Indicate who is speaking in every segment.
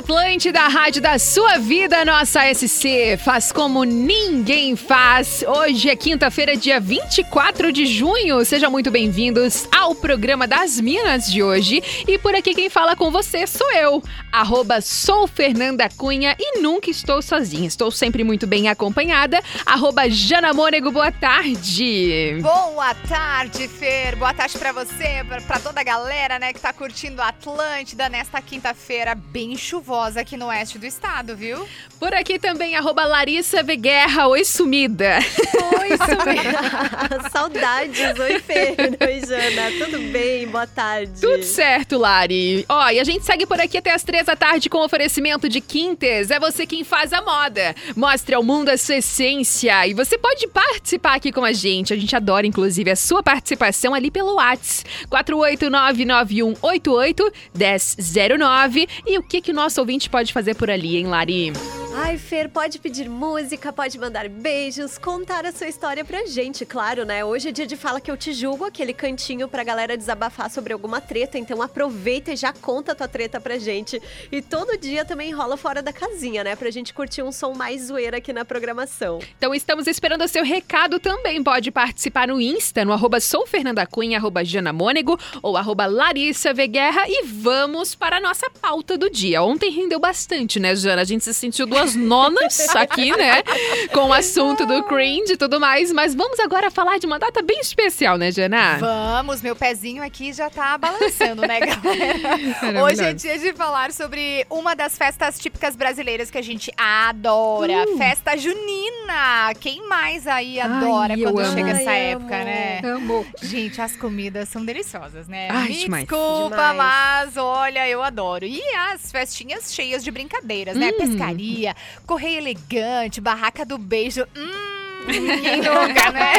Speaker 1: Atlântida, a rádio da sua vida, nossa SC. Faz como ninguém faz. Hoje é quinta-feira, dia 24 de junho. Sejam muito bem-vindos ao programa das Minas de hoje. E por aqui quem fala com você sou eu, arroba sou Fernanda Cunha e nunca estou sozinha. Estou sempre muito bem acompanhada. Arroba Jana Mônego, boa tarde.
Speaker 2: Boa tarde, Fer. Boa tarde para você, para toda a galera, né, que tá curtindo a Atlântida nesta quinta-feira bem chuvosa chuvosa aqui no oeste do estado, viu?
Speaker 1: Por aqui também, arroba Larissa Veguerra, oi sumida.
Speaker 3: Oi sumida. Saudades, oi Fê, oi Jana, tudo bem? Boa tarde.
Speaker 1: Tudo certo, Lari. Ó, e a gente segue por aqui até as três da tarde com oferecimento de Quintes. É você quem faz a moda. Mostre ao mundo a sua essência e você pode participar aqui com a gente. A gente adora, inclusive, a sua participação ali pelo WhatsApp. 48991881009. E o que que o nosso ouvinte pode fazer por ali, hein, Lari?
Speaker 3: Ai, Fer, pode pedir música, pode mandar beijos, contar a sua história pra gente, claro, né? Hoje é dia de Fala Que Eu Te Julgo, aquele cantinho pra galera desabafar sobre alguma treta, então aproveita e já conta a tua treta pra gente. E todo dia também rola fora da casinha, né? Pra gente curtir um som mais zoeira aqui na programação.
Speaker 1: Então estamos esperando o seu recado também. Pode participar no Insta, no arroba soufernandacunha, arroba janamônego ou arroba Larissa Veguerra e vamos para a nossa pauta do dia. Ontem rendeu bastante, né, Jana? A gente se sentiu duas duas nonas aqui, né? Com o assunto do cringe e tudo mais. Mas vamos agora falar de uma data bem especial, né, Jana?
Speaker 2: Vamos, meu pezinho aqui já tá balançando, né, galera? Hoje é dia de falar sobre uma das festas típicas brasileiras que a gente adora. Uh. Festa junina. Quem mais aí adora Ai, quando chega essa Ai, época, amo. né?
Speaker 1: Amo.
Speaker 2: Gente, as comidas são deliciosas, né?
Speaker 1: Ai,
Speaker 2: Me
Speaker 1: demais.
Speaker 2: desculpa, demais. mas olha, eu adoro. E as festinhas cheias de brincadeiras, né? Hum. Pescaria, correio elegante, barraca do beijo. Hum, quem nunca, né?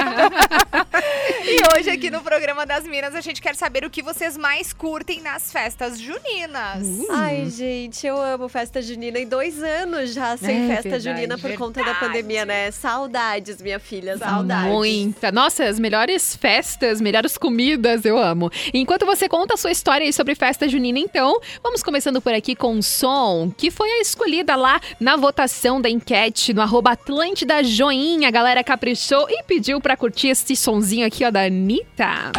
Speaker 2: e hoje aqui no programa das Minas a gente quer saber o que vocês mais curtem nas festas juninas.
Speaker 3: Uh. Ai, gente, eu amo festa junina em dois anos já sem é, festa verdade, junina por verdade. conta da pandemia, né? Saudades, minha filha, saudades.
Speaker 1: Muita. Nossa, as melhores festas, melhores comidas, eu amo. Enquanto você conta a sua história aí sobre festa junina, então, vamos começando por aqui com um som que foi a escolhida lá na votação da enquete no arroba Atlântida Joinha, galera caprichou e pediu pra curtir esse sonzinho aqui, ó, da Anitta.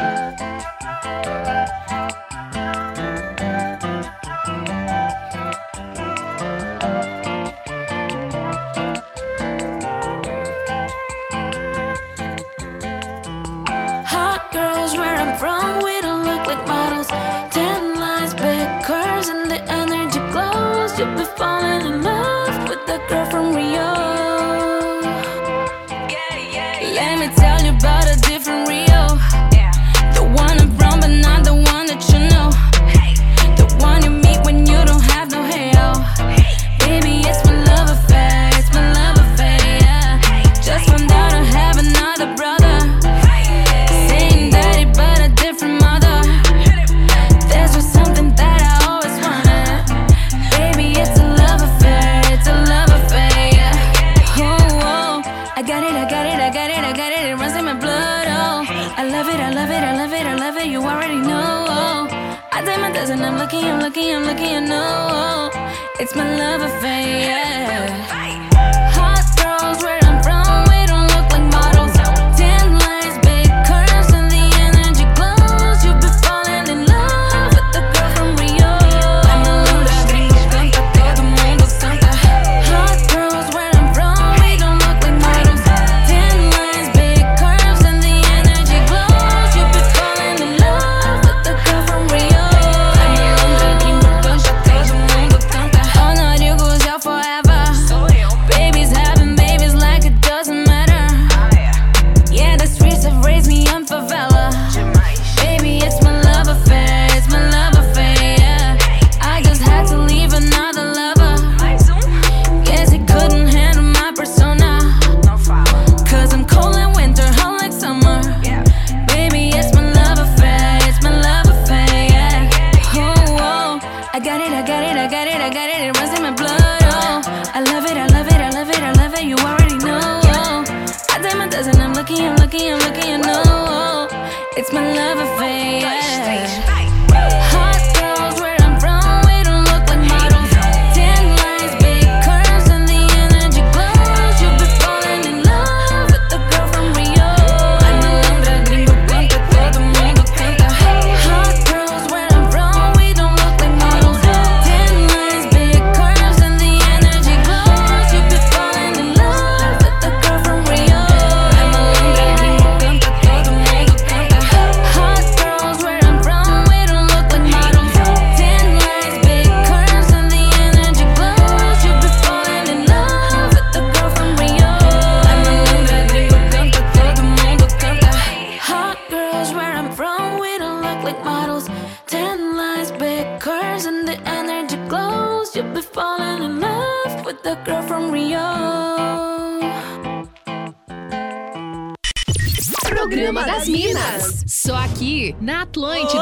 Speaker 4: Na Atlântida.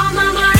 Speaker 5: Oh my mind.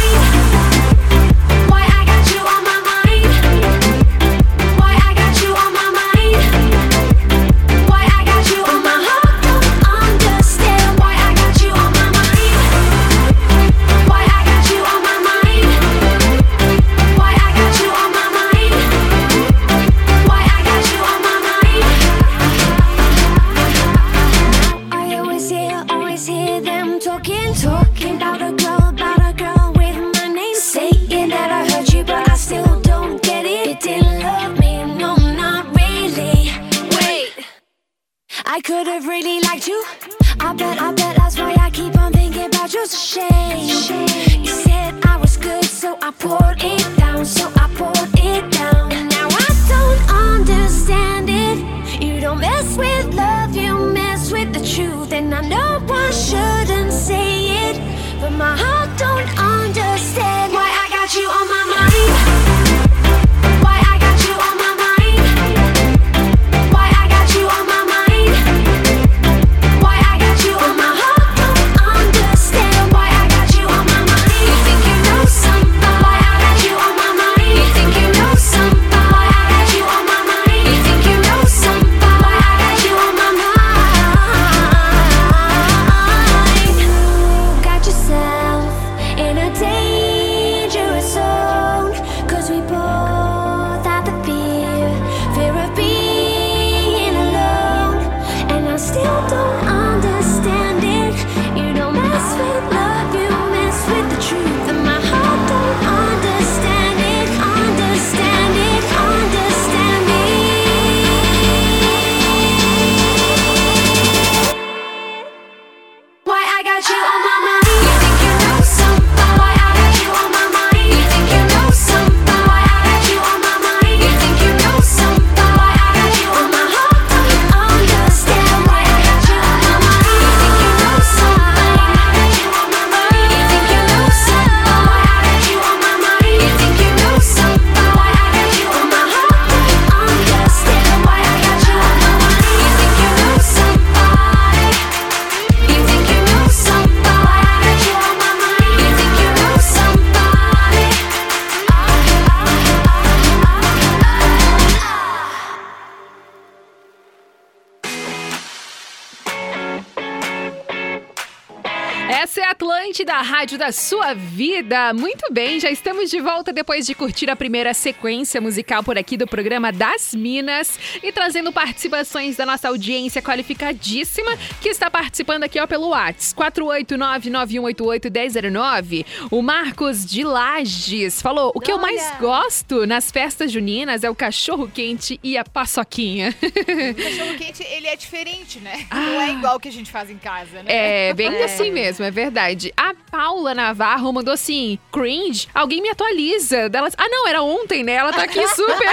Speaker 1: Essa é a Atlântida, a rádio da sua vida. Muito bem, já estamos de volta depois de curtir a primeira sequência musical por aqui do programa das Minas e trazendo participações da nossa audiência qualificadíssima que está participando aqui ó, pelo WhatsApp 489-9188-1009. O Marcos de Lages falou: o que eu mais gosto nas festas juninas é o cachorro quente e a paçoquinha.
Speaker 2: O cachorro quente, ele é diferente, né? Não é igual o que a gente faz em casa, né?
Speaker 1: É, bem assim mesmo, é verdade. A Paula Navarro mandou assim: cringe, alguém me atualiza. Delas, ah, não, era ontem, né? Ela tá aqui super.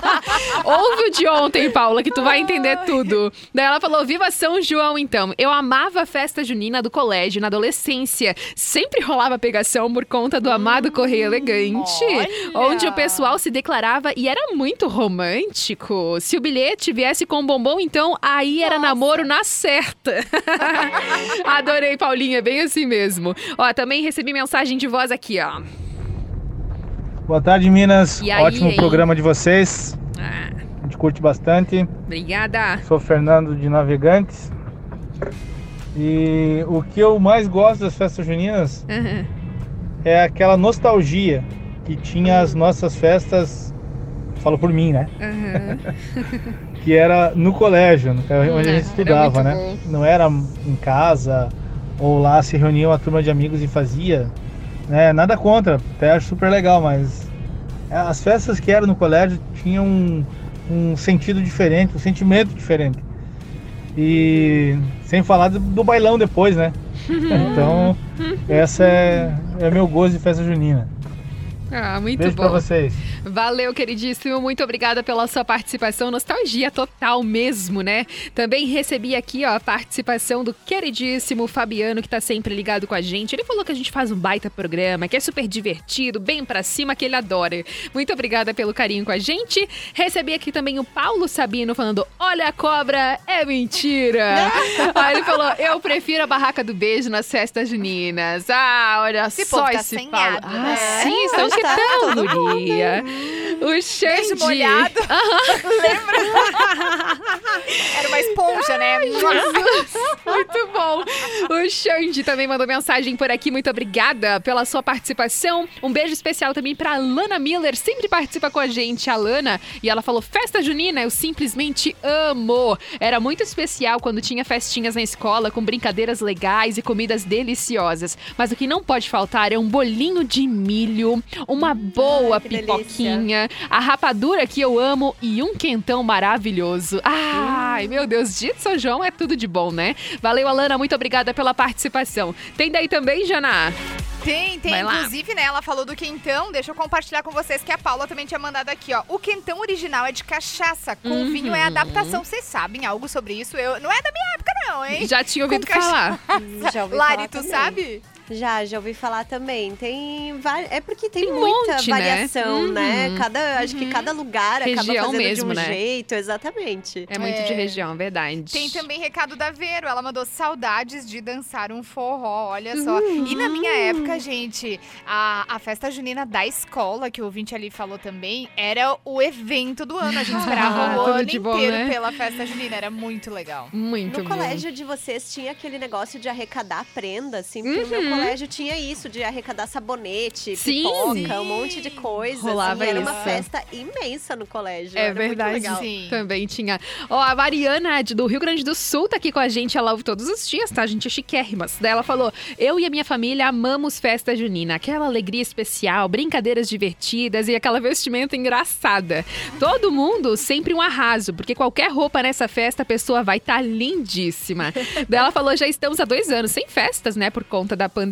Speaker 1: Ouve o de ontem, Paula, que tu vai entender tudo. Daí ela falou: Viva São João, então. Eu amava a festa junina do colégio na adolescência. Sempre rolava pegação por conta do amado Correio Elegante,
Speaker 2: olha!
Speaker 1: onde o pessoal se declarava e era muito romântico. Se o bilhete viesse com bombom, então aí era namoro na certa. Adorei, Paulinha, bem assim mesmo. Ó, também recebi mensagem de voz aqui, ó.
Speaker 6: Boa tarde, Minas.
Speaker 1: E aí,
Speaker 6: Ótimo
Speaker 1: hein?
Speaker 6: programa de vocês.
Speaker 1: Ah,
Speaker 6: A gente curte bastante.
Speaker 1: obrigada.
Speaker 6: Sou Fernando de Navegantes. E o que eu mais gosto das festas juninas
Speaker 1: Aham.
Speaker 6: é aquela nostalgia que tinha as nossas festas, falo por mim, né?
Speaker 1: Aham.
Speaker 6: Que era no colégio, onde a gente estudava, né? Não era em casa ou lá se reunia uma turma de amigos e fazia. Né? Nada contra, até acho super legal, mas as festas que eram no colégio tinham um, um sentido diferente, um sentimento diferente. E sem falar do, do bailão depois, né? Então, essa é, é meu gosto de festa junina.
Speaker 1: Ah, muito
Speaker 6: Beijo
Speaker 1: bom.
Speaker 6: pra vocês.
Speaker 1: Valeu, queridíssimo. Muito obrigada pela sua participação. Nostalgia total mesmo, né? Também recebi aqui ó, a participação do queridíssimo Fabiano, que tá sempre ligado com a gente. Ele falou que a gente faz um baita programa, que é super divertido, bem pra cima, que ele adora. Muito obrigada pelo carinho com a gente. Recebi aqui também o Paulo Sabino falando: Olha a cobra, é mentira. Aí ele falou: Eu prefiro a barraca do beijo nas festas juninas. Ah, olha
Speaker 2: Esse
Speaker 1: só
Speaker 2: tá
Speaker 1: esse Paulo.
Speaker 2: né?
Speaker 1: Ah, sim, estão
Speaker 3: Tá todo mundo.
Speaker 1: guria. O Xande.
Speaker 2: Beijo molhado. Era uma esponja, né?
Speaker 1: Muito bom. O Xande também mandou mensagem por aqui. Muito obrigada pela sua participação. Um beijo especial também pra Lana Miller. Sempre participa com a gente, a Lana. E ela falou: Festa junina, eu simplesmente amo. Era muito especial quando tinha festinhas na escola com brincadeiras legais e comidas deliciosas. Mas o que não pode faltar é um bolinho de milho, uma boa
Speaker 3: Ai, que delícia.
Speaker 1: A rapadura que eu amo e um quentão maravilhoso. Ai, meu Deus, dia de São João é tudo de bom, né? Valeu, Alana, muito obrigada pela participação. Tem daí também, Jana?
Speaker 2: Tem, tem.
Speaker 1: Vai lá.
Speaker 2: Inclusive, né, ela falou do quentão. Deixa eu compartilhar com vocês que a Paula também tinha mandado aqui, ó. O quentão original é de cachaça. Com
Speaker 1: Uhum.
Speaker 2: vinho é adaptação. Vocês sabem algo sobre isso? Eu, não é da minha época, não, hein?
Speaker 1: Já tinha ouvido falar.
Speaker 3: Já ouvi
Speaker 2: Lari,
Speaker 3: falar
Speaker 2: tu
Speaker 3: também.
Speaker 2: sabe?
Speaker 3: Já, já ouvi falar também. Tem. É porque tem,
Speaker 1: Tem
Speaker 3: muita
Speaker 1: monte, né?
Speaker 3: variação, né?
Speaker 1: Uhum.
Speaker 3: Cada, Acho que cada lugar acaba
Speaker 1: Região
Speaker 3: fazendo
Speaker 1: mesmo,
Speaker 3: de um
Speaker 1: né?
Speaker 3: jeito, exatamente.
Speaker 1: É muito
Speaker 2: É.
Speaker 1: de região, verdade.
Speaker 2: Tem também recado da Vero. Ela mandou saudades de dançar um forró, olha só. E na minha época, gente, a, a festa junina da escola, que o ouvinte ali falou também, era o evento do ano. A gente esperava o
Speaker 1: Tudo
Speaker 2: ano
Speaker 1: de bom,
Speaker 2: inteiro
Speaker 1: né?
Speaker 2: pela festa junina. Era muito legal.
Speaker 1: Muito
Speaker 3: No
Speaker 1: bom.
Speaker 3: colégio de vocês tinha aquele negócio de arrecadar prenda, assim, porque o meu
Speaker 1: Uhum.
Speaker 3: Colégio tinha isso, de arrecadar sabonete,
Speaker 1: Sim.
Speaker 3: pipoca, um monte de coisa.
Speaker 1: Rolava
Speaker 3: assim, era uma
Speaker 1: isso.
Speaker 3: festa imensa no colégio.
Speaker 1: É
Speaker 3: era
Speaker 1: verdade.
Speaker 2: Sim.
Speaker 1: Também tinha. Ó, a Mariana do Rio Grande do Sul tá aqui com a gente. Ela ouve todos os dias, tá? A gente é chiquérrimas. Daí ela falou: Eu e a minha família amamos festa junina. Aquela alegria especial, brincadeiras divertidas e aquela vestimenta engraçada. Todo mundo sempre um arraso, porque qualquer roupa nessa festa a pessoa vai estar lindíssima. Daí ela falou: Já estamos há dois anos sem festas, né? Por conta da pandemia.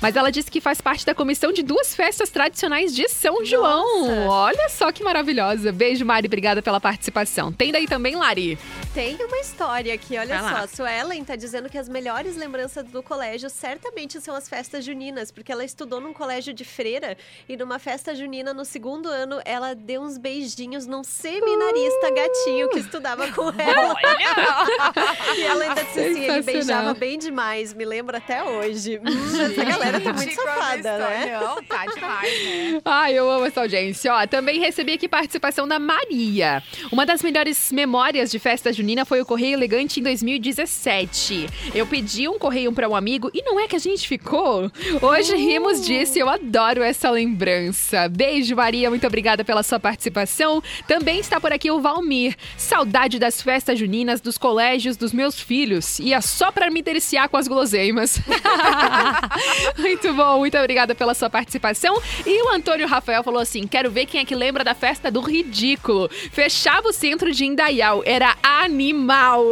Speaker 1: Mas ela disse que faz parte da comissão de duas festas tradicionais de São João. Olha só que maravilhosa. Beijo, Mari. Obrigada pela participação. Tem daí também, Lari?
Speaker 3: Tem uma história aqui, olha
Speaker 1: Vai
Speaker 3: só.
Speaker 1: lá.
Speaker 3: A Suelen tá dizendo que as melhores lembranças do colégio certamente são as festas juninas, porque ela estudou num colégio de freira e numa festa junina no segundo ano ela deu uns beijinhos num seminarista gatinho que estudava com ela. E ela ainda disse assim, ele beijava bem demais, me lembra até hoje. Essa galera tá muito safada, né?
Speaker 2: Não, tá demais, né?
Speaker 1: Ai, eu amo essa audiência. Ó, também recebi aqui participação da Maria. Uma das melhores memórias de festa junina foi o Correio Elegante em 2017. Eu pedi um correio para um amigo e não é que a gente ficou. Hoje rimos disso e eu adoro essa lembrança. Beijo, Maria. Muito obrigada pela sua participação. Também está por aqui o Valmir. Saudade das festas juninas, dos colégios dos meus filhos. Ia só para me deliciar com as guloseimas. muito bom. Muito obrigada pela sua participação. E o Antônio Rafael falou assim: quero ver quem é que lembra da festa do ridículo. Fechava o centro de Indaial. Era animal.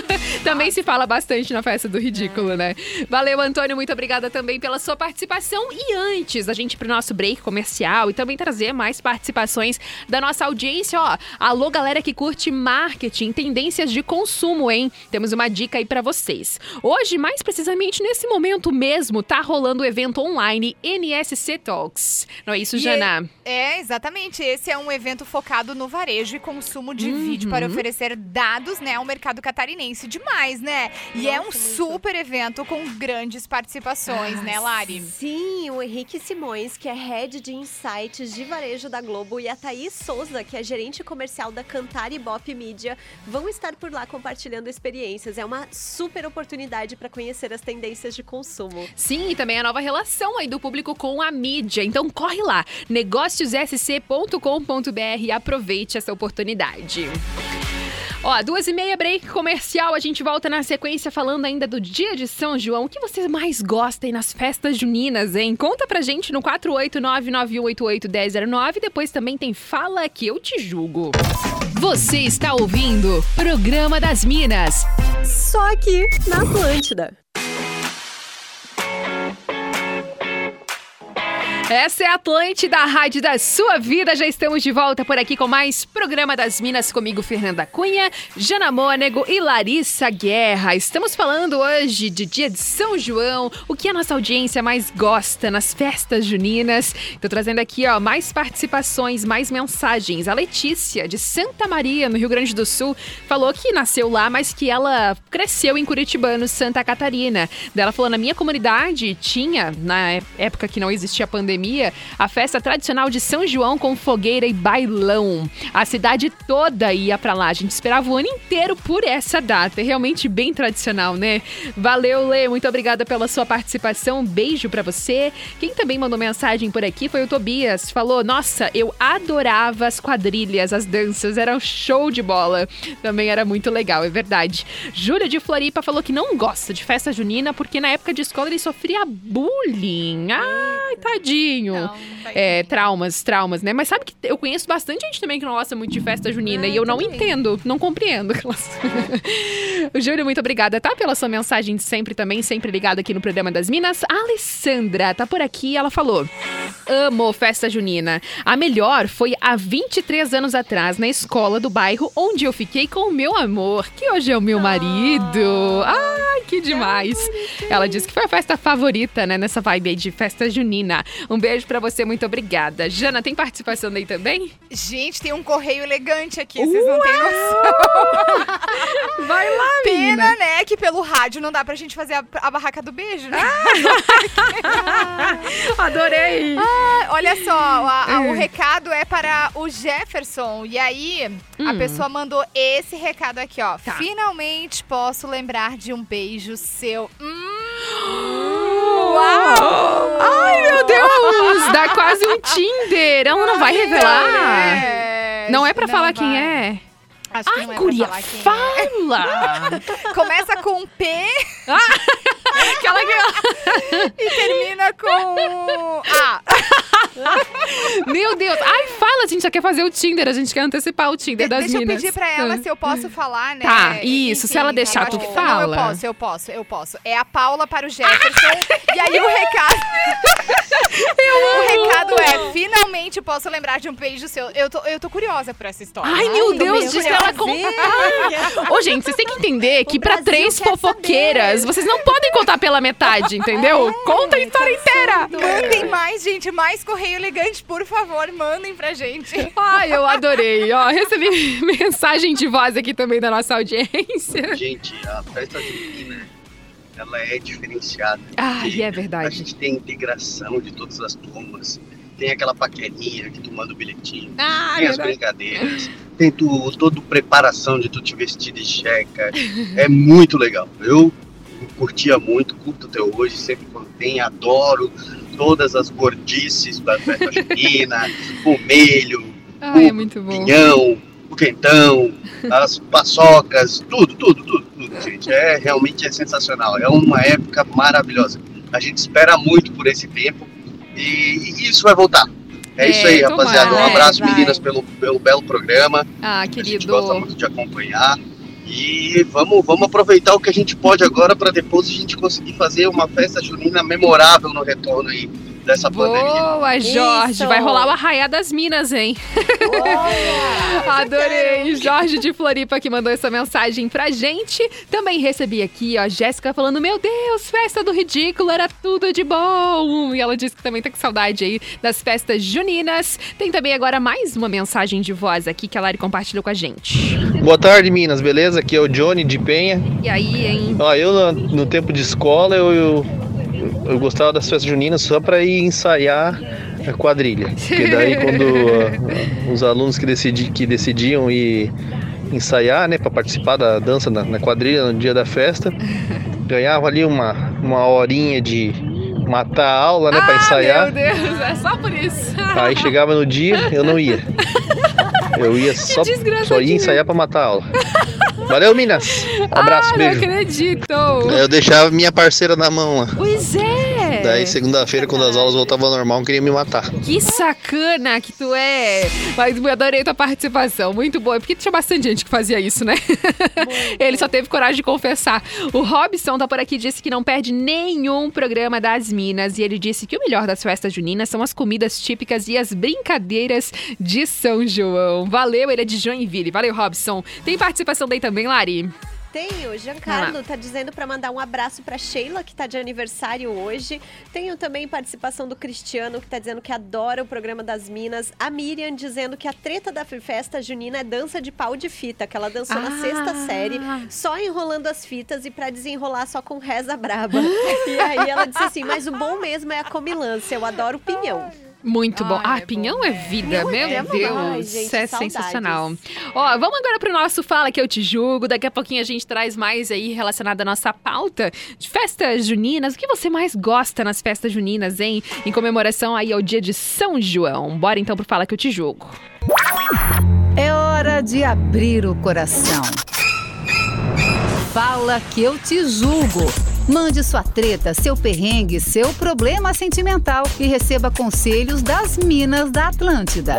Speaker 1: também se fala bastante na festa do ridículo, né? Valeu, Antônio. Muito obrigada também pela sua participação. E antes da gente ir pro nosso break comercial e também trazer mais participações da nossa audiência, ó. Alô, galera que curte marketing, tendências de consumo, hein? Temos uma dica aí pra vocês. Hoje, mais precisamente nesse momento mesmo, tá rolando o evento online NSC Talks. Não é isso,
Speaker 2: E
Speaker 1: Jana?
Speaker 2: É, exatamente. Esse é um evento focado no varejo e consumo de
Speaker 1: Uhum.
Speaker 2: vídeo para oferecer dados, né, ao mercado catarinense. Demais, né? E é um
Speaker 3: Nossa, muito.
Speaker 2: super evento com grandes participações,
Speaker 1: Ah,
Speaker 2: né, Lari?
Speaker 3: Sim, o Henrique Simões, que é head de insights de varejo da Globo, e a Thaís Souza, que é gerente comercial da Cantar e Bop Media, vão estar por lá compartilhando experiências. É uma super oportunidade para conhecer as tendências de consumo. Amo.
Speaker 1: Sim, e também a nova relação aí do público com a mídia. Então corre lá, negóciossc.com.br e aproveite essa oportunidade. Ó, duas e meia, break comercial. A gente volta na sequência falando ainda do dia de São João. O que você mais gosta aí nas festas juninas, hein? Conta pra gente no 489-9188-1009. Depois também tem Fala Que Eu Te Julgo. Você está ouvindo Programa das Minas.
Speaker 3: Só aqui na Atlântida.
Speaker 1: Essa é a Atlântida, a rádio da sua vida. Já estamos de volta por aqui com mais Programa das Minas comigo, Fernanda Cunha, Jana Mônego e Larissa Guerra. Estamos falando hoje de dia de São João, o que a nossa audiência mais gosta nas festas juninas. Tô trazendo aqui, ó, mais participações, mais mensagens. A Letícia, de Santa Maria, no Rio Grande do Sul, falou que nasceu lá, mas que ela cresceu em Curitibano, Santa Catarina. Ela falou, na minha comunidade tinha, na época que não existia pandemia, a festa tradicional de São João com fogueira e bailão. A cidade toda ia pra lá. A gente esperava o ano inteiro por essa data. É realmente bem tradicional, né? Valeu, Lê. Muito obrigada pela sua participação. Um beijo pra você. Quem também mandou mensagem por aqui foi o Tobias. Falou: Nossa, eu adorava as quadrilhas, as danças. Era um show de bola. Também era muito legal, é verdade. Júlia de Floripa falou que não gosta de festa junina porque na época de escola ele sofria bullying. Ai, tadinho.
Speaker 2: Não, tá
Speaker 1: É, traumas, traumas, né? Mas sabe que eu conheço bastante gente também que não gosta muito de festa junina
Speaker 3: Ah,
Speaker 1: e eu não entendo, não compreendo. o Júlio, muito obrigada, tá? Pela sua mensagem de sempre também, sempre ligada aqui no programa das Minas. A Alessandra tá por aqui, ela falou: Amo festa junina. A melhor foi há 23 anos atrás, na escola do bairro, onde eu fiquei com o meu amor, que hoje é o meu marido. Ai, que demais. Ela disse que foi a festa favorita, né, nessa vibe aí de festa junina. Um beijo pra você, muito obrigada. Jana, tem participação daí também?
Speaker 2: Gente, tem um correio elegante aqui, vocês não têm noção.
Speaker 1: Vai lá,
Speaker 2: Pena, né, que pelo rádio não dá pra gente fazer a, a barraca do beijo, né?
Speaker 1: Adorei.
Speaker 2: Ah, olha só, a- a-
Speaker 1: Hum.
Speaker 2: o recado é para o Jefferson. E aí, a
Speaker 1: Hum.
Speaker 2: pessoa mandou esse recado aqui, ó.
Speaker 1: Tá.
Speaker 2: Finalmente posso lembrar de um beijo seu. Hum,
Speaker 1: Uau! Ai, meu Deus! Dá quase um Tinder. Ela não vai revelar.
Speaker 2: É,
Speaker 1: Não é pra
Speaker 2: não
Speaker 1: falar quem é?
Speaker 2: Acho que
Speaker 1: Ai,
Speaker 2: não é
Speaker 1: guria,
Speaker 2: pra falar quem
Speaker 1: fala!
Speaker 2: é. Começa com P
Speaker 1: Aquela que...
Speaker 2: e termina com A.
Speaker 1: Meu Deus! Ai, fala, a gente já quer fazer o Tinder, a gente quer antecipar o Tinder das
Speaker 2: Deixa eu
Speaker 1: minas.
Speaker 2: pedir pra ela se eu posso falar, né?
Speaker 1: Tá, isso, se ela
Speaker 2: Enfim,
Speaker 1: deixar,
Speaker 2: eu
Speaker 1: tu
Speaker 2: que-
Speaker 1: fala.
Speaker 2: Não, eu posso, eu posso, eu posso. É a Paula para o Jefferson. e aí o recado. o recado é: finalmente posso lembrar de um beijo seu. Eu tô, eu tô curiosa por essa história.
Speaker 1: Ai, meu
Speaker 3: Ai,
Speaker 1: Deus,
Speaker 3: meu
Speaker 1: diz
Speaker 3: Deus.
Speaker 1: ela contar. Ô, gente, vocês têm que entender que pra
Speaker 3: Brasil
Speaker 1: três fofoqueiras,
Speaker 3: saber.
Speaker 1: vocês não podem contar pela metade, entendeu? Conta a história inteira.
Speaker 2: Mandem mais, gente, mais correio elegante, por favor, mandem pra gente.
Speaker 1: Ai, eu adorei. Ó, recebi mensagem de voz aqui também da nossa audiência.
Speaker 7: Gente, a festa junina, ela é diferenciada.
Speaker 1: Ai,
Speaker 7: porque
Speaker 1: é
Speaker 7: A
Speaker 1: verdade.
Speaker 7: gente tem integração de todas as turmas. Tem aquela paquerinha que tu manda o bilhetinho.
Speaker 1: Ah,
Speaker 7: tem as
Speaker 1: verdade.
Speaker 7: brincadeiras. Tem tu, toda a preparação de tu te vestir de checa. É muito legal. Eu curtia muito, curto até hoje, sempre tem, adoro todas as gordices da festa junina, o melho,
Speaker 1: Ai, é muito bom.
Speaker 7: pinhão, o quentão, as paçocas, tudo, tudo, tudo, tudo, gente. É realmente é sensacional. É uma época maravilhosa. A gente espera muito por esse tempo e, e isso vai voltar. É,
Speaker 1: É,
Speaker 7: isso aí,
Speaker 1: tomara,
Speaker 7: rapaziada. Um
Speaker 1: né?
Speaker 7: abraço, meninas, pelo, pelo belo programa.
Speaker 1: Ah,
Speaker 7: A gente
Speaker 1: querido.
Speaker 7: gosta muito de acompanhar. E vamos, vamos aproveitar o que a gente pode agora para depois a gente conseguir fazer uma festa junina memorável no retorno aí dessa pandemia.
Speaker 1: Boa, Jorge.
Speaker 3: Isso.
Speaker 1: Vai rolar o Arraiá das Minas, hein? Adorei. Jorge de Floripa que mandou essa mensagem pra gente. Também recebi aqui, ó, Jéssica falando: Meu Deus, festa do ridículo, era tudo de bom. E ela disse que também tá com saudade aí das festas juninas. Tem também agora mais uma mensagem de voz aqui que a Lari compartilhou com a gente.
Speaker 8: Boa tarde, Minas, beleza? Aqui é o Johnny de Penha.
Speaker 1: E aí, hein?
Speaker 8: Ó, eu no, no tempo de escola eu, eu, eu gostava das festas juninas só para ir ensaiar a quadrilha. Porque daí quando ah, os alunos que, decidi, que decidiam ir ensaiar, né, para participar da dança na, na quadrilha no dia da festa, ganhava ali uma, uma horinha de matar a aula, né, pra
Speaker 1: Ah,
Speaker 8: ensaiar.
Speaker 1: meu Deus, é só por isso.
Speaker 8: Aí chegava no dia, eu não ia. Eu ia só, só ia ensaiar pra matar a aula. Valeu, Minas. Um abraço,
Speaker 1: ah,
Speaker 8: beijo.
Speaker 1: não acredito.
Speaker 8: Eu deixava minha parceira na mão lá.
Speaker 1: Pois é.
Speaker 8: Daí, segunda-feira, quando as aulas voltavam ao normal, queria me matar.
Speaker 1: Que sacana que tu é! Mas eu adorei tua participação, muito boa. Porque tinha bastante gente que fazia isso, né? Ele só teve coragem de confessar. O Robson tá por aqui disse que não perde nenhum programa das Minas. E ele disse que o melhor das festas juninas são as comidas típicas e as brincadeiras de São João. Valeu, ele é de Joinville. Valeu, Robson. Tem participação daí também, Lari?
Speaker 3: Tenho, Giancarlo tá dizendo pra mandar um abraço pra Sheila, que tá de aniversário hoje. Tenho também participação do Cristiano, que tá dizendo que adora o programa das Minas. A Miriam dizendo que a treta da festa junina é dança de pau de fita, que ela dançou na
Speaker 1: Ah.
Speaker 3: sexta série, só enrolando as fitas e pra desenrolar só com reza braba. e aí ela disse assim: Mas o bom mesmo é a comilança, eu adoro pinhão.
Speaker 1: Muito bom.
Speaker 2: Ai,
Speaker 1: Ah,
Speaker 2: é
Speaker 1: pinhão
Speaker 2: bom,
Speaker 1: é vida,
Speaker 3: é
Speaker 1: meu
Speaker 3: bom.
Speaker 1: Deus.
Speaker 3: Ai, gente,
Speaker 1: Isso é
Speaker 3: saudades.
Speaker 1: sensacional. Ó, vamos agora pro nosso Fala Que Eu Te Julgo. Daqui a pouquinho a gente traz mais aí relacionado à nossa pauta de festas juninas. O que você mais gosta nas festas juninas, hein? Em comemoração aí ao dia de São João. Bora então pro Fala Que Eu Te Julgo.
Speaker 9: É hora de abrir o coração. Fala que eu te julgo. Mande sua treta, seu perrengue, seu problema sentimental e receba conselhos das Minas da Atlântida.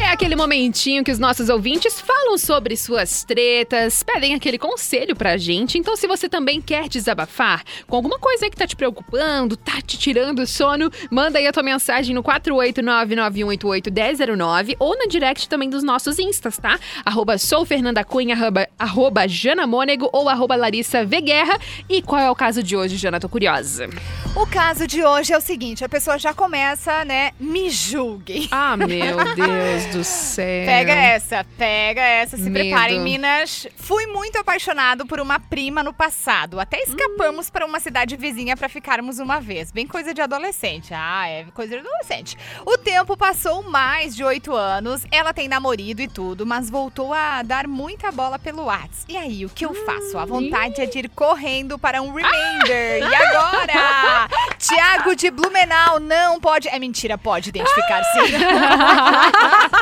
Speaker 1: É aquele momentinho que os nossos ouvintes falam sobre suas tretas, pedem aquele conselho pra gente. Então, se você também quer desabafar com alguma coisa aí que tá te preocupando, tá te tirando o sono, manda aí a tua mensagem no 489-9188-1009 ou na direct também dos nossos instas, tá? Arroba soufernandacunha, arroba, arroba janamônego ou arroba Larissa Veguerra. E qual é o caso de hoje, Jana? Tô curiosa.
Speaker 2: O caso de hoje é o seguinte: a pessoa já começa, né? Me julguem.
Speaker 1: Ah, meu Deus do céu.
Speaker 2: Pega essa, pega essa, se
Speaker 1: Medo.
Speaker 2: preparem, Minas. Fui muito apaixonado por uma prima no passado. Até escapamos para uma cidade vizinha para ficarmos uma vez. Bem coisa de adolescente. Ah, é coisa de adolescente. O tempo passou mais de oito anos. Ela tem namorado e tudo, mas voltou a dar muita bola pelo Whats. E aí, o que eu faço? A vontade é de ir correndo para um remainder. E agora? Tiago de Blumenau não pode. É mentira, pode identificar sim.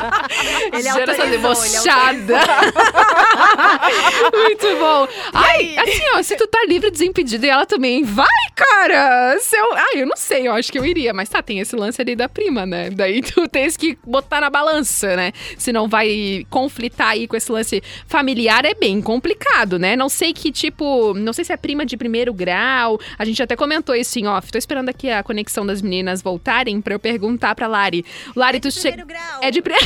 Speaker 3: Ele autorizou, ele
Speaker 1: debochada. Muito bom. Ai, assim, ó, se tu tá livre, desimpedido e ela também, vai, cara! Se eu, ai, eu não sei, eu acho que eu iria. Mas tá, tem esse lance ali da prima, né? Daí tu tens que botar na balança, né? Se não vai conflitar aí com esse lance familiar, é bem complicado, né? Não sei que tipo, não sei se é prima de primeiro grau. A gente até comentou isso em off. Tô esperando aqui a conexão das meninas voltarem pra eu perguntar pra Lari. Lari, tu chega. É de primeiro.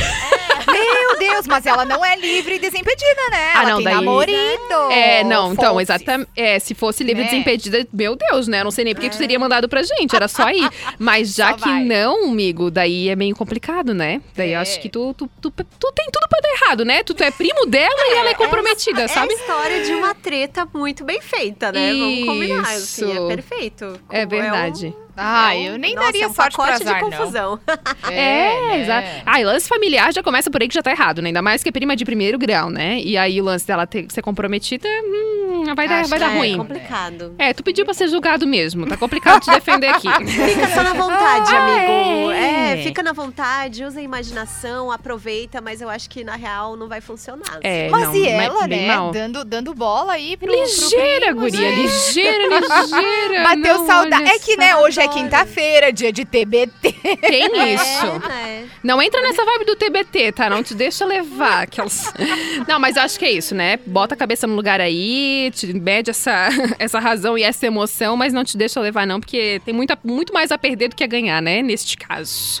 Speaker 2: Meu Deus, mas ela não é livre e desimpedida, né?
Speaker 1: Ah,
Speaker 2: ela
Speaker 1: não,
Speaker 2: tem
Speaker 1: daí-
Speaker 2: namorado.
Speaker 1: É, não, então,
Speaker 2: Fosse.
Speaker 1: exatamente. É, se fosse livre e
Speaker 2: Né?
Speaker 1: desimpedida, meu Deus, né? Eu não sei nem porque tu teria mandado pra gente, era só ir. Mas já
Speaker 2: Só
Speaker 1: que
Speaker 2: vai.
Speaker 1: não, amigo, daí é meio complicado, né? Daí eu
Speaker 2: É.
Speaker 1: acho que tu, tu, tu, tu tem tudo pra dar errado, né? Tu, tu é primo dela e ela é comprometida,
Speaker 3: É
Speaker 1: sabe?
Speaker 3: a história de uma treta muito bem feita, né? Vamos combinar, assim,
Speaker 1: Isso.
Speaker 3: é perfeito.
Speaker 1: É verdade.
Speaker 3: um-
Speaker 2: Ah,
Speaker 3: é
Speaker 2: eu nem
Speaker 3: nossa,
Speaker 2: daria
Speaker 3: é um
Speaker 2: sorte pra azar,
Speaker 3: de
Speaker 2: não.
Speaker 3: confusão.
Speaker 1: É,
Speaker 2: né?
Speaker 1: exato. Ah, e lance familiar já começa por aí que já tá errado, né? Ainda mais que é prima de primeiro grau, né? E aí o lance dela ter, ser comprometida, hum, vai dar,
Speaker 2: Acho
Speaker 1: vai dar
Speaker 3: é
Speaker 1: ruim.
Speaker 3: complicado.
Speaker 1: É, tu pediu pra ser julgado mesmo. Tá complicado te defender aqui.
Speaker 3: Fica só na vontade,
Speaker 1: Ah,
Speaker 3: amigo.
Speaker 1: é.
Speaker 3: É. fica na vontade, usa a imaginação, aproveita, mas eu acho que na real não vai funcionar.
Speaker 1: É,
Speaker 2: Mas
Speaker 1: não,
Speaker 2: e ela, né?
Speaker 1: mal.
Speaker 2: Dando, dando bola aí pro.
Speaker 1: Ligeira,
Speaker 2: pro primo,
Speaker 1: guria,
Speaker 2: né?
Speaker 1: ligeira, ligeira.
Speaker 2: Bateu
Speaker 1: Não,
Speaker 2: saudade. É que, né, hoje é quinta-feira, dia de TBT.
Speaker 1: Tem isso.
Speaker 3: É, né?
Speaker 1: Não entra nessa vibe do TBT, tá? Não te deixa levar. Aquelas... Não, mas eu acho que é isso, né? Bota a cabeça no lugar aí, te mede essa, essa razão e essa emoção, mas não te deixa levar, não, porque tem muita, muito mais a perder do que a ganhar, né? Neste caso.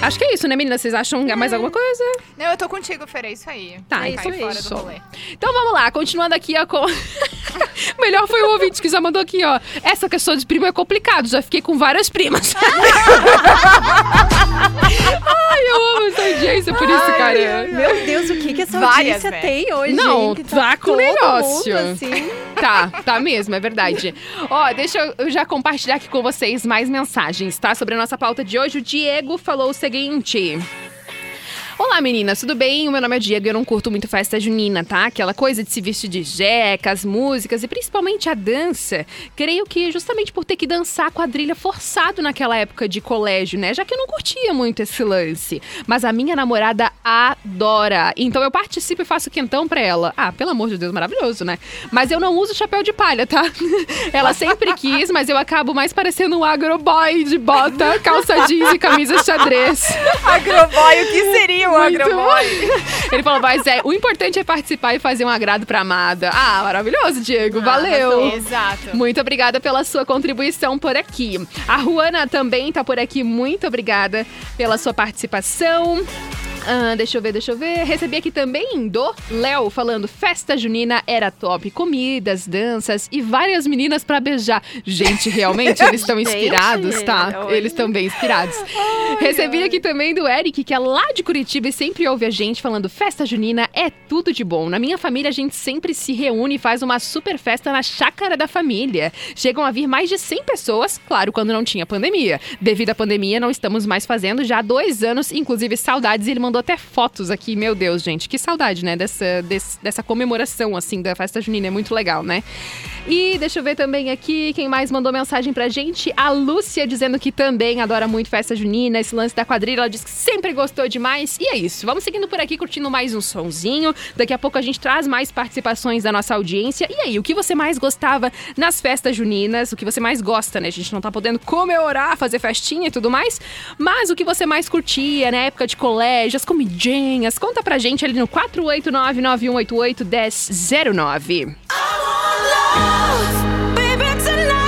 Speaker 1: Acho que é isso, né, meninas? Vocês acham mais alguma coisa?
Speaker 2: Não, eu tô contigo, Fer, é isso aí.
Speaker 1: Tá, então é
Speaker 2: fora
Speaker 1: isso.
Speaker 2: do rolê.
Speaker 1: Então vamos lá, continuando aqui, ó, com... Melhor foi o ouvinte que já mandou aqui, ó. Essa questão de primo é complicado, já fiquei com várias primas. Ai, eu amo essa audiência por isso, cara.
Speaker 3: Meu Deus, o que, que essa
Speaker 2: Várias,
Speaker 3: audiência
Speaker 2: velho.
Speaker 3: tem hoje?
Speaker 1: Não,
Speaker 3: hein? Que
Speaker 1: tá com
Speaker 3: todo
Speaker 1: negócio.
Speaker 3: mundo, assim.
Speaker 1: Tá, tá mesmo, é verdade. Ó, deixa eu- eu já compartilhar aqui com vocês mais mensagens, tá? Sobre a nossa pauta de hoje. O Diego falou o seguinte seguinte. Olá, meninas, tudo bem? O meu nome é Diego e eu não curto muito festa junina, tá? Aquela coisa de se vestir de jeca, as músicas e principalmente a dança. Creio que justamente por ter que dançar quadrilha forçado naquela época de colégio, né? Já que eu não curtia muito esse lance. Mas a minha namorada adora. Então eu participo e faço quentão pra ela. Ah, pelo amor de Deus, maravilhoso, né? Mas eu não uso chapéu de palha, tá? Ela sempre quis, mas eu acabo mais parecendo um agroboy de bota, calça jeans e camisa xadrez.
Speaker 2: Agroboy, o que seria o agroboy?
Speaker 1: Ele falou, mas é, o importante é participar e fazer um agrado pra amada. Ah, maravilhoso, Diego. Valeu.
Speaker 2: Exato.
Speaker 1: Muito obrigada pela sua contribuição por aqui. A Juana também tá por aqui. Muito obrigada pela sua participação. Ah, deixa eu ver, deixa eu ver. Recebi aqui também do Léo falando: festa junina era top. Comidas, danças e várias meninas pra beijar. Gente, realmente eles estão inspirados, tá? Eles estão bem inspirados. Recebi aqui também do Eric, que é lá de Curitiba e sempre ouve a gente falando: festa junina é tudo de bom. Na minha família, a gente sempre se reúne e faz uma super festa na chácara da família. Chegam a vir mais de 100 pessoas, claro, quando não tinha pandemia. Devido à pandemia, não estamos mais fazendo já há dois anos, inclusive saudades. Ele mandou até fotos aqui. Meu Deus, gente, que saudade, né? Dessa, desse- dessa comemoração, assim, da festa junina. É muito legal, né? E deixa eu ver também aqui quem mais mandou mensagem pra gente. A Lúcia dizendo que também adora muito festa junina, esse lance da quadrilha. Ela diz que sempre gostou demais. E é isso. Vamos seguindo por aqui, curtindo mais um sonzinho. Daqui a pouco a gente traz mais participações da nossa audiência. E aí, o que você mais gostava nas festas juninas? O que você mais gosta, né? A gente não tá podendo comemorar, fazer festinha e tudo mais. Mas o que você mais curtia na época de colégio, as comidinhas? Conta pra gente ali no 489-9188-1009.
Speaker 10: Baby, tonight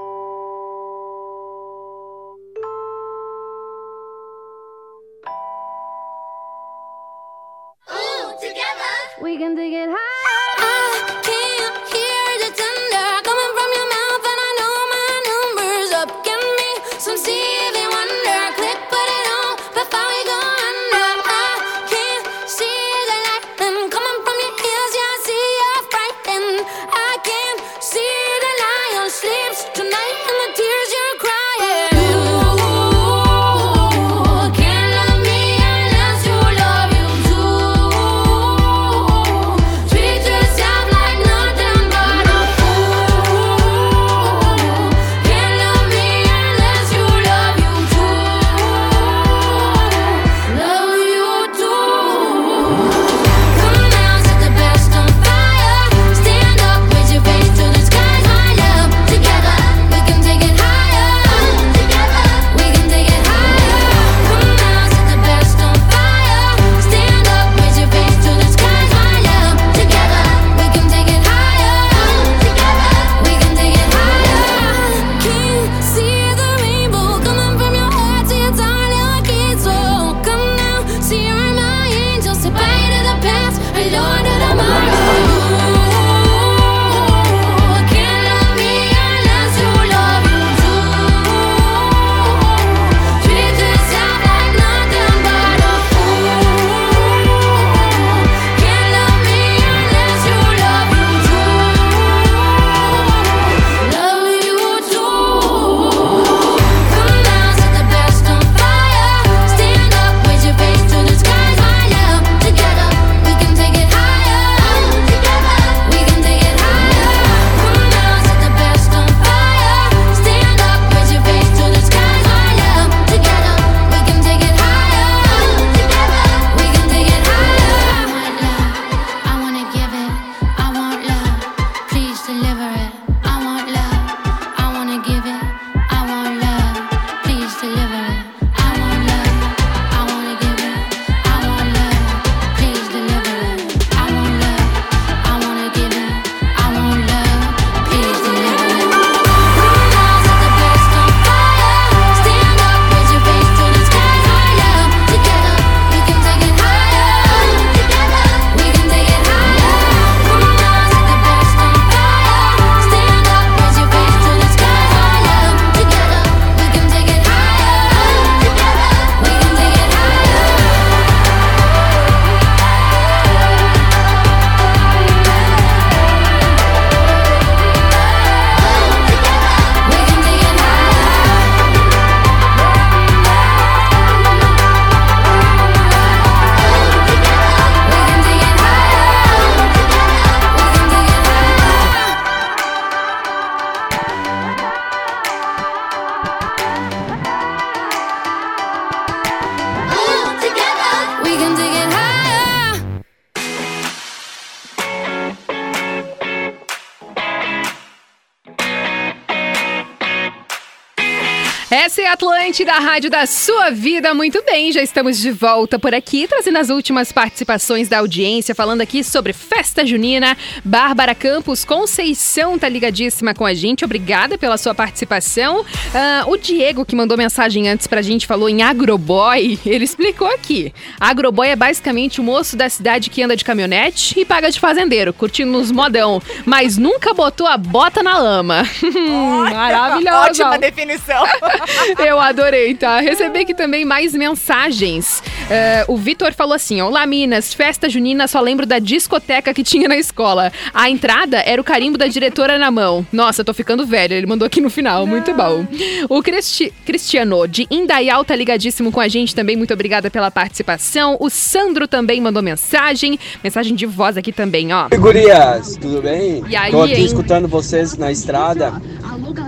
Speaker 10: Atlântida, a rádio da sua vida. Muito bem, já estamos de volta por aqui, trazendo as últimas participações da audiência, falando aqui sobre festa junina. Bárbara Campos Conceição tá ligadíssima com a gente. Obrigada pela sua participação. Ah, o Diego, que mandou mensagem antes pra gente, falou em agroboy. Ele explicou aqui. Agroboy é basicamente o moço da cidade que anda de caminhonete e paga de fazendeiro, curtindo uns modão, mas nunca botou a bota na lama. Maravilhosa.
Speaker 2: Ótima definição.
Speaker 10: Eu adorei, tá? Recebi aqui também mais mensagens. É, o Vitor falou assim: Olá, Minas, festa junina, só lembro da discoteca que tinha na escola. A entrada era o carimbo da diretora na mão. Nossa, tô ficando velho, ele mandou aqui no final, muito bom. O Cristi- Cristiano de Indaial tá ligadíssimo com a gente também, muito obrigada pela participação. O Sandro também mandou mensagem, mensagem de voz aqui também, ó.
Speaker 11: Gurias, tudo bem?
Speaker 10: E aí,
Speaker 11: Tô aqui
Speaker 10: hein?
Speaker 11: escutando vocês na estrada.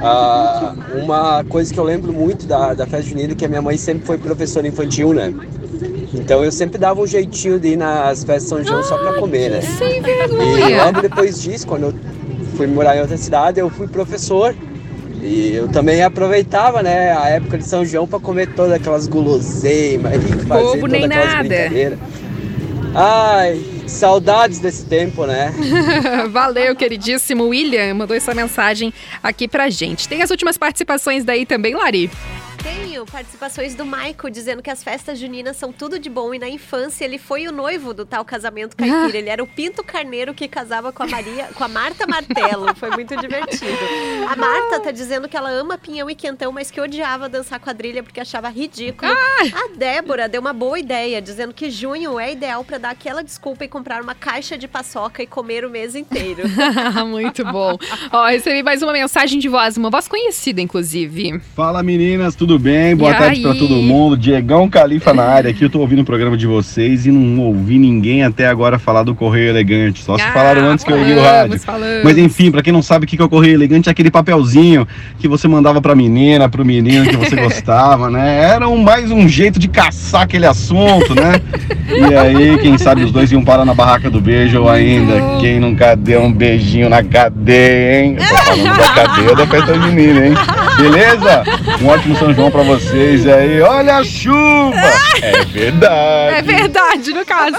Speaker 11: Ah, uma coisa que eu lembro muito da, da festa junina que a minha mãe sempre foi professora infantil, né? Então eu sempre dava um jeitinho de ir nas festas São João só pra comer, né?
Speaker 10: Sem
Speaker 11: E
Speaker 10: vergonha.
Speaker 11: logo depois disso, quando eu fui morar em outra cidade, eu fui professor. E eu também aproveitava, né, a época de São João pra comer todas aquelas guloseimas e fazer
Speaker 10: Bobo nem
Speaker 11: todas aquelas
Speaker 10: nada.
Speaker 11: brincadeiras. Ai, saudades desse tempo, né?
Speaker 1: Valeu, queridíssimo William, mandou essa mensagem aqui pra gente. Tem as últimas participações daí também, Lari?
Speaker 3: Tenho participações do Maico dizendo que as festas juninas são tudo de bom e na infância ele foi o noivo do tal casamento caipira. Ele era o Pinto Carneiro que casava com a Maria, com a Marta Martelo. Foi muito divertido. A Marta tá dizendo que ela ama pinhão e quentão, mas que odiava dançar quadrilha porque achava ridículo. A Débora deu uma boa ideia, dizendo que junho é ideal para dar aquela desculpa e comprar uma caixa de paçoca e comer o mês inteiro.
Speaker 1: Muito bom. Ó, recebi mais uma mensagem de voz, uma voz conhecida, inclusive.
Speaker 12: Fala meninas, tudo bem? Boa
Speaker 1: E
Speaker 12: tarde pra
Speaker 1: aí?
Speaker 12: todo mundo. Diegão Califa na área aqui. Eu tô ouvindo o programa de vocês e não ouvi ninguém até agora falar do Correio Elegante. Só se
Speaker 1: Ah,
Speaker 12: falaram antes que eu li o
Speaker 1: falamos,
Speaker 12: rádio.
Speaker 1: falamos.
Speaker 12: Mas enfim, pra quem não sabe o que é o Correio Elegante, é aquele papelzinho que você mandava pra menina, pro menino que você gostava, né? Era um, mais um jeito de caçar aquele assunto, né? E aí, quem sabe os dois iam parar na barraca do beijo ou ainda, quem nunca deu um beijinho na cadeia, hein? Eu tô falando da cadeia da festa junina, hein? Beleza? Um ótimo São João pra vocês aí. Olha a chuva! É verdade.
Speaker 1: É verdade, no caso.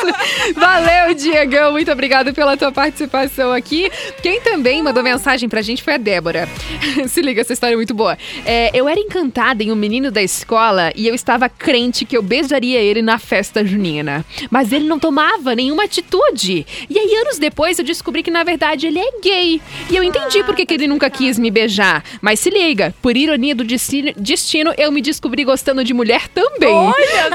Speaker 1: Valeu, Diegão. Muito obrigado pela tua participação aqui. Quem também mandou mensagem pra gente foi a Débora. Se liga, essa história é muito boa. É, eu era encantada em um menino da escola e eu estava crente que eu beijaria ele na festa junina. Mas ele não tomava nenhuma atitude. E aí, anos depois, eu descobri que, na verdade, ele é gay. E eu entendi por que que ele nunca quis me beijar. Mas se liga, por ironia do destino, destino eu me descobri gostando de mulher também.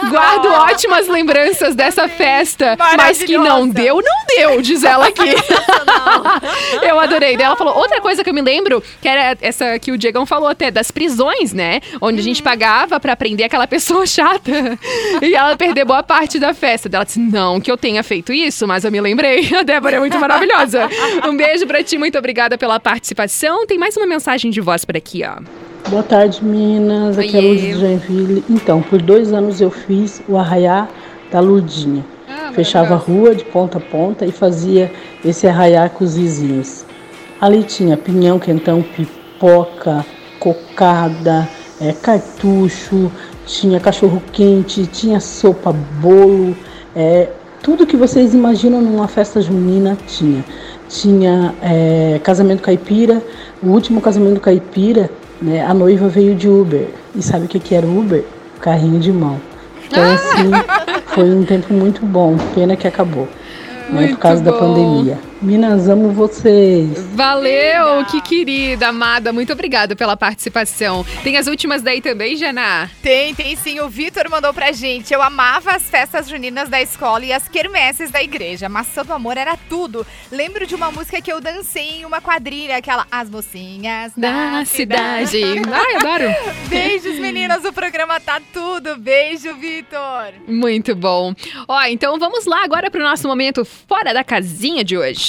Speaker 1: Guardo ótimas lembranças dessa festa, mas que não deu, não deu, diz ela aqui. eu adorei. Daí ela falou outra coisa que eu me lembro, que era essa que o Diegão falou até, das prisões, né? Onde a gente pagava pra prender aquela pessoa chata. E ela perdeu boa parte da festa. Ela disse, não que eu tenha feito isso, mas eu me lembrei. A Débora é muito maravilhosa. Um beijo pra ti, muito obrigada pela participação. Tem mais uma mensagem de voz por aqui, ó.
Speaker 13: Boa tarde, meninas. Aqui é
Speaker 1: Oiê.
Speaker 13: Lourdes de Joinville. Então, por dois anos eu fiz o arraiá da Lurdinha. Fechava a rua de ponta a ponta e fazia esse arraiá com os vizinhos. Ali tinha pinhão, quentão, pipoca, cocada, eh, cartucho, tinha cachorro quente, tinha sopa, bolo, eh, tudo que vocês imaginam numa festa junina tinha. Tinha eh, casamento caipira, o último casamento caipira, né, a noiva veio de Uber. E sabe o que, que era Uber? Carrinho de mão. Então, assim, foi um tempo muito bom. Pena que acabou. Né, por causa da
Speaker 1: bom.
Speaker 13: pandemia. Minas, amo vocês.
Speaker 1: Valeu, que querida, amada. Muito obrigada pela participação. Tem as últimas daí também, Jana?
Speaker 2: Tem, tem sim. O Vitor mandou pra gente. Eu amava as festas juninas da escola e as quermesses da igreja. Maçã do amor era tudo. Lembro de uma música que eu dancei em uma quadrilha, aquela As Mocinhas
Speaker 1: Da cidade. Ai, adoro.
Speaker 2: Beijos, meninas. O programa tá tudo. Beijo, Vitor.
Speaker 1: Muito bom. Ó, então vamos lá agora pro nosso momento fora da casinha de hoje.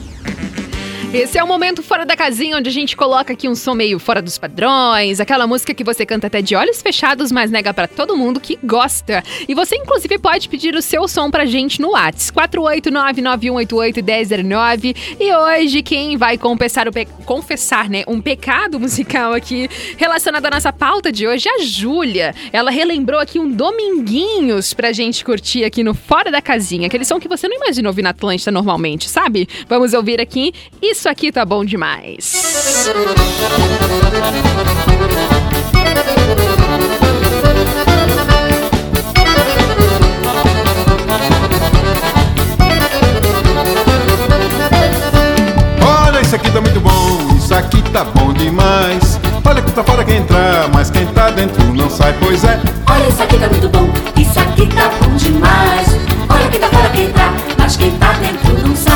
Speaker 1: Esse é o momento fora da casinha, onde a gente coloca aqui um som meio fora dos padrões, aquela música que você canta até de olhos fechados, mas nega pra todo mundo que gosta. E você, inclusive, pode pedir o seu som pra gente no Whats, 489-9188-1009. E hoje, quem vai confessar, pe- confessar né, um pecado musical aqui relacionado à nossa pauta de hoje é a Júlia. Ela relembrou aqui um Dominguinhos pra gente curtir aqui no Fora da Casinha, aquele som que você não imagina ouvir na Atlântida normalmente, sabe? Vamos ouvir aqui. Isso aqui tá bom demais.
Speaker 14: Olha, isso aqui tá muito bom, isso aqui tá bom demais. Olha que tá fora quem entrar, mas quem tá dentro não sai, pois é.
Speaker 15: Olha, isso aqui tá muito bom. Isso aqui tá bom demais. Olha que tá fora quem tá, mas quem tá dentro não sai.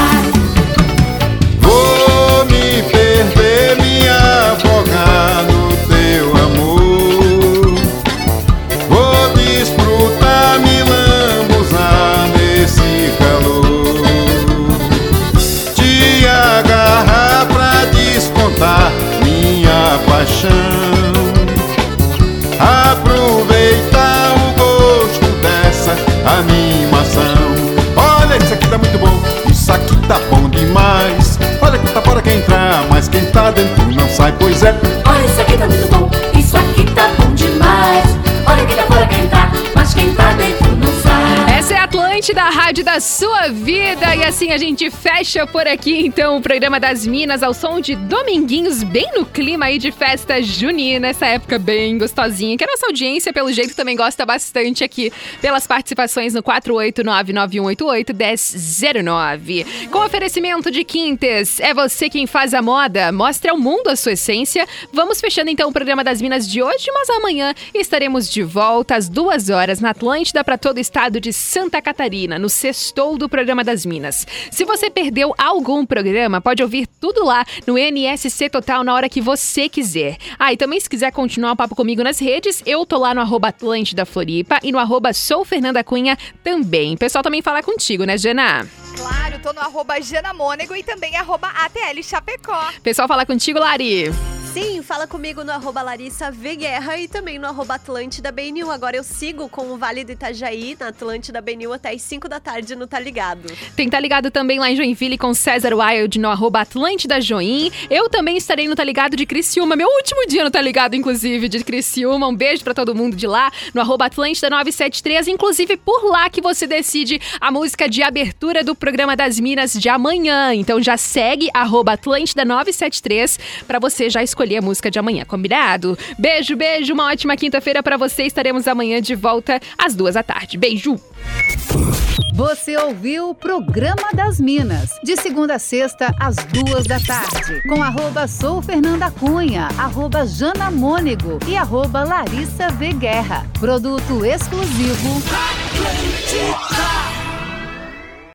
Speaker 14: Dentro não sai, pois é.
Speaker 15: Olha, isso aqui tá muito bom,
Speaker 1: Atlântida, a rádio da sua vida. E assim a gente fecha por aqui, então, o programa das Minas ao som de Dominguinhos, bem no clima aí de festa junina, essa época bem gostosinha, que a nossa audiência, pelo jeito, também gosta bastante aqui pelas participações no 48991881009. Com oferecimento de Quintes, é você quem faz a moda, mostra ao mundo a sua essência. Vamos fechando então o programa das Minas de hoje, mas amanhã estaremos de volta às duas horas na Atlântida para todo o estado de Santa Catarina, no sextou do programa das Minas. Se você perdeu algum programa, pode ouvir tudo lá no NSC Total na hora que você quiser. Ah, e também se quiser continuar o papo comigo nas redes, eu tô lá no arroba Atlântida Floripa e no arroba Sou Fernanda Cunha também. O pessoal também fala contigo, né, Jana?
Speaker 2: Claro, tô no arroba Jana Mônego e também arroba ATL Chapecó.
Speaker 1: Pessoal fala contigo, Lari.
Speaker 3: Sim, fala comigo no arroba Larissa V Guerra e também no arroba Atlântida BNU. Agora eu sigo com o Vale do Itajaí, na Atlântida BNU, até as 5 da tarde no Tá Ligado.
Speaker 1: Tem Tá Ligado também lá em Joinville com César Wild no arroba Atlântida Join. Eu também estarei no Tá Ligado de Criciúma, meu último dia no Tá Ligado, inclusive, de Criciúma. Um beijo pra todo mundo de lá, no arroba Atlântida 973. Inclusive, por lá que você decide a música de abertura do programa das Minas de amanhã. Então já segue arroba Atlântida 973 pra você já escolher a música de amanhã, combinado? Beijo, beijo, uma ótima quinta-feira pra você. Estaremos amanhã de volta às duas da tarde. Beijo!
Speaker 9: Você ouviu o Programa das Minas, de segunda a sexta, às duas da tarde, com arroba Sou Fernanda Cunha, arroba Jana e arroba Larissa V Guerra. Produto exclusivo.